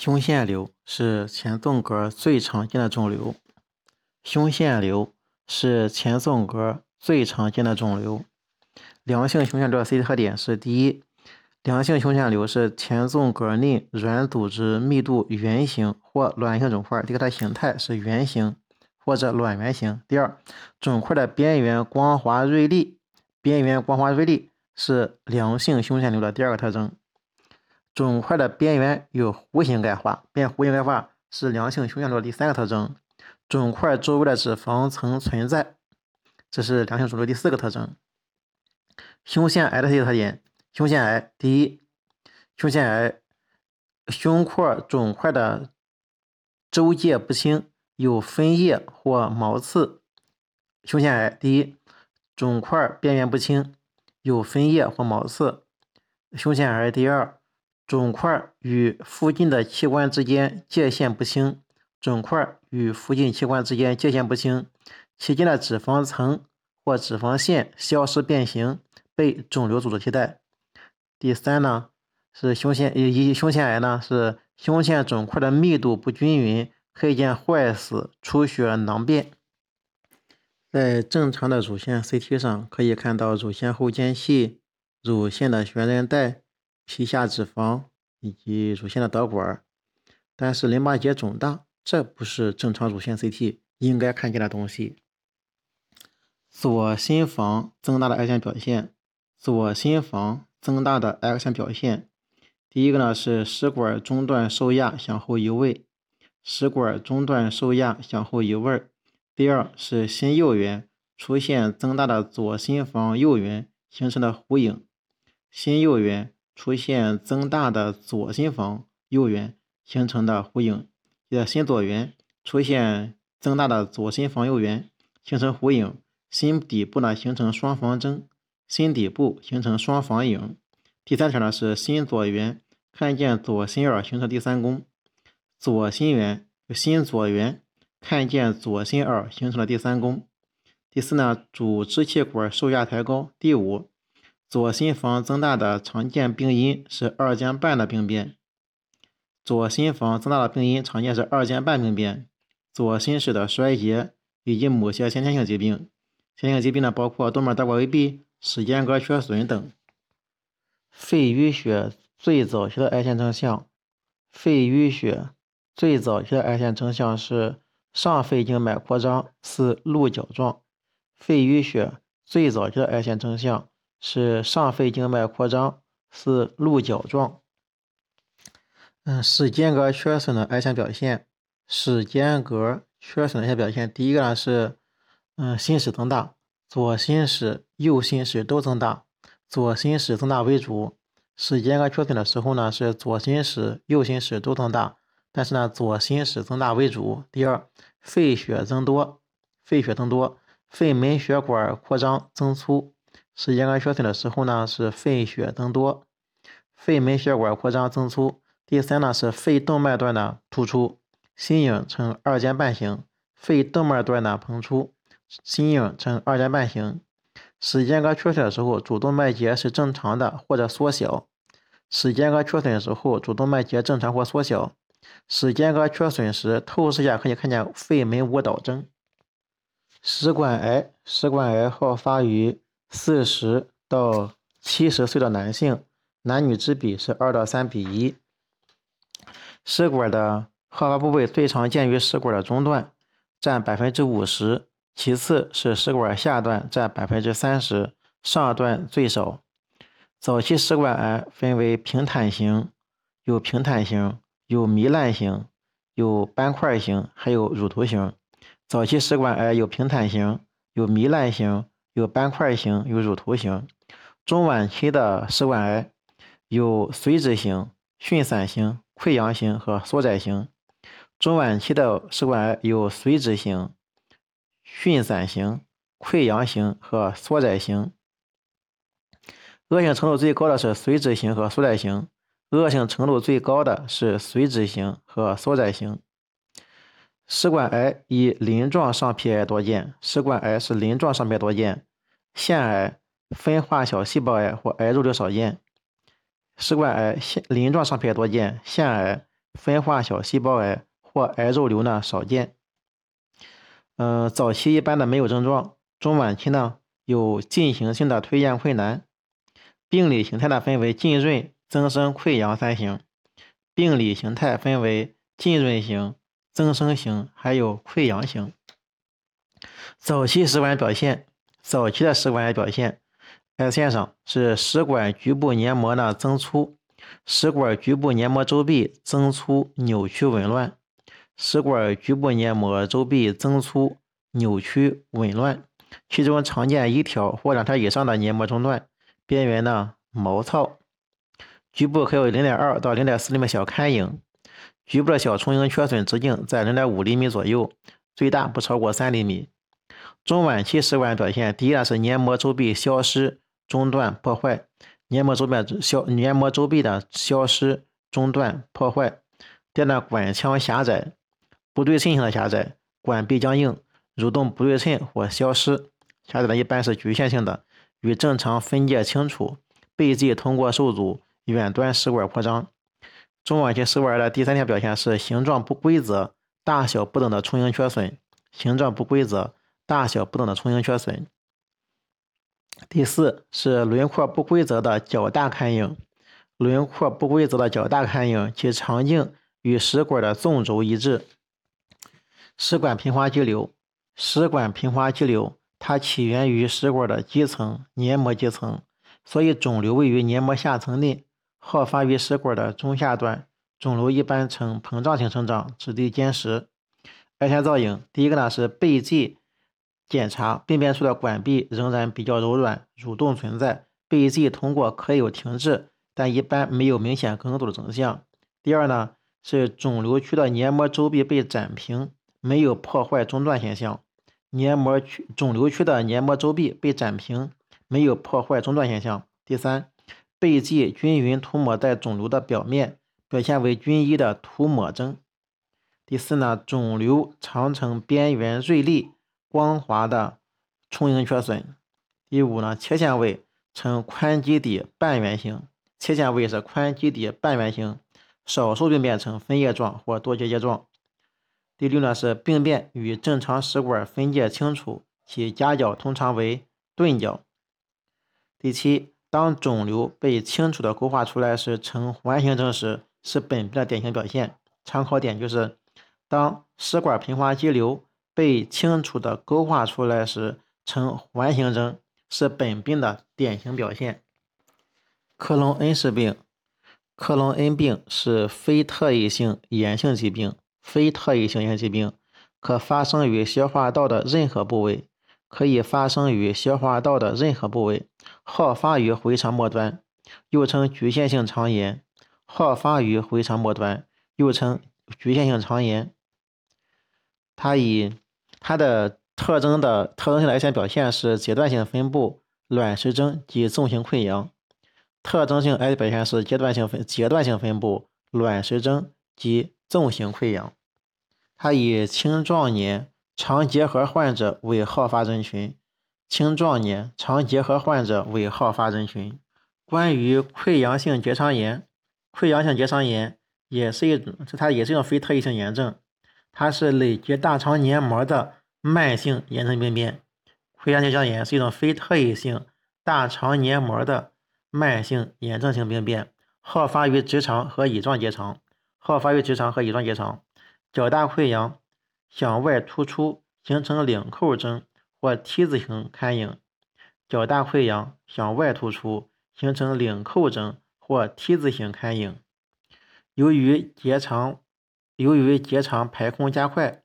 胸腺瘤是前纵隔最常见的肿瘤。胸腺瘤是前纵隔最常见的肿瘤。良性胸腺瘤的 C 特点是：第一，良性胸腺瘤是前纵隔内软组织密度圆形或卵形肿块，这个它形态是圆形或者卵圆形。第二，肿块的边缘光滑锐利，边缘光滑锐利是良性胸腺瘤的第二个特征。肿块的边缘有弧形钙化，变弧形钙化是良性胸腺瘤的第三个特征。肿块周围的脂肪层存在，这是良性肿瘤第四个特征。胸腺癌的一些特点：胸腺癌，第一，胸腺癌胸廓肿块的周界不清，有分叶或毛刺。胸腺癌，第一，肿块边缘不清，有分叶或毛刺。胸腺癌，第二。肿块与附近的器官之间界限不清，肿块与附近器官之间界限不清，期间的脂肪层或脂肪腺消失变形，被肿瘤组织替代。第三呢是胸腺以胸腺癌呢是胸腺肿块的密度不均匀，可见坏死、出血、囊变。在正常的乳腺 CT 上可以看到乳腺后间隙、乳腺的悬韧带。皮下脂肪以及乳腺的导管，但是淋巴结肿大，这不是正常乳腺 CT 应该看见的东西。左心房增大的 X 线表现，左心房增大的 X 线表现，第一个呢是食管中段受压向后移位，食管中段受压向后移位。第二是心右缘出现增大的左心房右缘形成的弧影，心右缘。出现增大的左心房右缘形成的弧影，在心左缘出现增大的左心房右缘形成弧影，心底部呢形成双房征，心底部形成双房影。第三条呢是心左缘看见左心耳形成第三宫，左心缘心左缘看见左心耳形成了第三宫。第四呢主支气管受压抬高。第五。左心房增大的常见病因是二尖瓣的病变。左心房增大的病因常见是二尖瓣病变、左心室的衰竭以及某些先天性疾病。先天性疾病呢，包括动脉导管未闭、室间隔缺损等。肺淤血最早期的 X 线成像，肺淤血最早期的 X 线成像是上肺静脉扩张，似鹿角状。肺淤血最早期的 X 线成像。是上肺静脉扩张，是鹿角状。嗯，室间隔缺损的 X 线表现，室间隔缺损的一些表现，第一个呢是，嗯，心室增大，左心室、右心室都增大，左心室增大为主。室间隔缺损的时候呢，是左心室、右心室都增大，但是呢，左心室增大为主。第二，肺血增多，肺血增多，肺门血管扩张增粗。室间隔缺损的时候呢，是肺血增多，肺门血管扩张增粗。第三呢是肺动脉段呢突出，心影呈二尖瓣形，肺动脉段呢膨出，心影呈二尖瓣形。使间隔缺损的时候，主动脉结是正常的或者缩小。使间隔缺损的时候，主动脉结正常或缩小。使间隔缺损时，透视下可以看见肺门舞蹈征。食管癌，食管癌好发于。四十到七十岁的男性，男女之比是二到三比一。食管的好发部位最常见于食管的中段，占百分之五十，其次是食管下段占百分之三十，上段最少。早期食管癌分为平坦型，有平坦型，有糜烂型，有斑块型，还有乳头型。早期食管癌有平坦型，有糜烂型。有斑块型，有乳头型。中晚期的食管癌有髓质型、巽散型、溃疡型和缩窄型。中晚期的食管癌有髓质型、巽散型、溃疡型和缩窄型。恶性程度最高的是髓质型和缩窄型。恶性程度最高的是髓质型和缩窄型。食管癌以鳞状上皮癌多见，食管癌是鳞状上皮多见，腺癌、分化小细胞癌或癌肉瘤少见。食管癌腺鳞状上皮多见，腺癌、分化小细胞癌或癌肉瘤呢少见。嗯，早期一般的没有症状，中晚期呢有进行性的推荐困难。病理形态呢分为浸润、增生、溃疡三型。病理形态分为浸润型、增生型，还有溃疡型。早期食管表现，早期的食管癌表现，X 线上是食管局部黏膜呢增粗，食管局部黏膜周壁增粗、扭曲、紊乱。食管局部黏膜周壁增粗、扭曲、紊乱，其中常见一条或两条以上的黏膜中断，边缘呢毛糙，局部可有零点二到零点四厘米小龛影，局部的小充盈缺损直径在零点五厘米左右，最大不超过三厘米。中晚期食管表现，第一呢是黏膜周壁消失、中断、破坏，黏膜周边消黏膜周壁的消失、中断、破坏。第二呢管腔狭窄。不对称性的狭窄，管壁僵硬，蠕动不对称或消失。狭窄的一般是局限性的，与正常分界清楚。背迹通过受阻，远端食管扩张。中晚期食管的第三条表现是形状不规则、大小不等的充盈缺损。形状不规则、大小不等的充盈缺损。第四是轮廓不规则的较大龛影。轮廓不规则的较大龛影，其长径与食管的纵轴一致。食管平滑肌瘤，食管平滑肌瘤，它起源于食管的基层黏膜基层，所以肿瘤位于黏膜下层内，好发于食管的中下段。肿瘤一般呈膨胀性生长，质地坚实。X 线造影，第一个呢是背剂检查，病变处的管壁仍然比较柔软，蠕动存在，背迹通过可有停滞，但一般没有明显梗阻的征象。第二呢是肿瘤区的黏膜周壁被展平。没有破坏中断现象，黏膜区肿瘤区的黏膜周壁被展平，没有破坏中断现象。第三，背迹均匀涂抹在肿瘤的表面，表现为均一的涂抹征。第四呢，肿瘤长呈边缘锐利、光滑的充盈缺损。第五呢，切线位呈宽基底半圆形，切线位是宽基底半圆形，少数病变呈分叶状或多结节状。第六呢是病变与正常食管分界清楚，其夹角通常为钝角。第七，当肿瘤被清楚的勾画出来时呈环形征时，是本病的典型表现。参考点就是，当食管平滑肌瘤被清楚的勾画出来时呈环形征，是本病的典型表现。克隆恩氏病，克隆恩病是非特异性炎性疾病。非特异性炎疾病可发生于消化道的任何部位，可以发生于消化道的任何部位，好发于回肠末端，又称局限性肠炎。好发于回肠末端，又称局限性肠炎。它以它的特征的特征性的癌线表现是阶段性分布、卵石征及纵型溃疡。特征性癌表现是阶段性分阶段性分布、卵石征及纵型溃疡，它以青壮年肠结核患者为好发人群。青壮年肠结核患者为好发人群。关于溃疡性结肠炎，溃疡性结肠炎也是一种，它也是一种非特异性炎症，它是累积大肠黏膜的慢性炎症病变。溃疡性结肠炎是一种非特异性大肠黏膜的慢性炎症性病变，好发于直肠和乙状结肠。好发于直肠和乙状结肠，较大溃疡向外突出，形成领扣征或 T 字形龛影。较大溃疡向外突出，形成领扣征或 T 字形龛影。由于结肠由于结肠排空加快，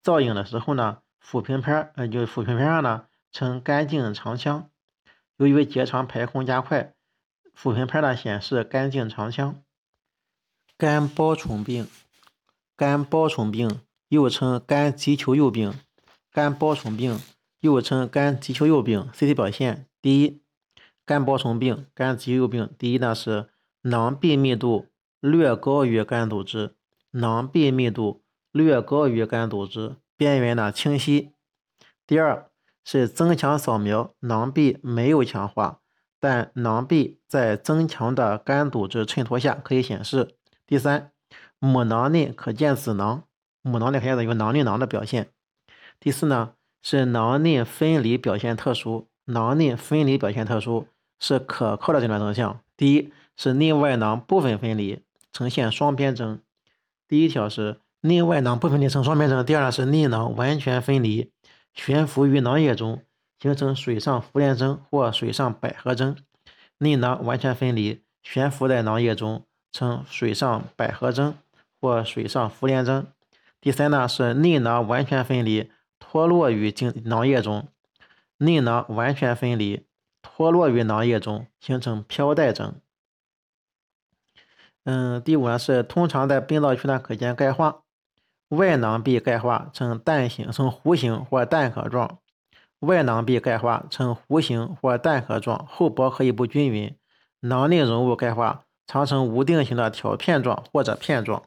造影的时候呢，腹平片呃就是腹平片上呢呈干净长腔。由于结肠排空加快，腹平片呢显示干净长腔。肝包虫病，肝包虫病又称肝棘球幼病，肝包虫病又称肝棘球幼病。CT 表现：第一，肝包虫病、肝棘球幼病，第一呢是囊壁密度略高于肝组织，囊壁密度略高于肝组织，边缘呢清晰。第二是增强扫描，囊壁没有强化，但囊壁在增强的肝组织衬托下可以显示。第三，母囊内可见子囊，母囊内可见有囊内囊的表现。第四呢是囊内分离表现特殊，囊内分离表现特殊是可靠的诊断征象。第一是内外囊部分分离，呈现双边征。第一条是内外囊部分分离呈双面征。第二呢是内囊完全分离，悬浮于囊液中，形成水上浮莲征或水上百合征。内囊完全分离，悬浮在囊液中，称水上百合征或水上浮莲征。第三呢是内囊完全分离，脱落于经囊液中。内囊完全分离，脱落于囊液中，形成飘带征。嗯，第五呢是通常在病灶区呢可见钙化，外囊壁钙化呈蛋形、呈弧形或蛋壳状。外囊壁钙化呈弧形或蛋壳状，厚薄可以不均匀。囊内容物钙化常呈无定型的条片状或者片状。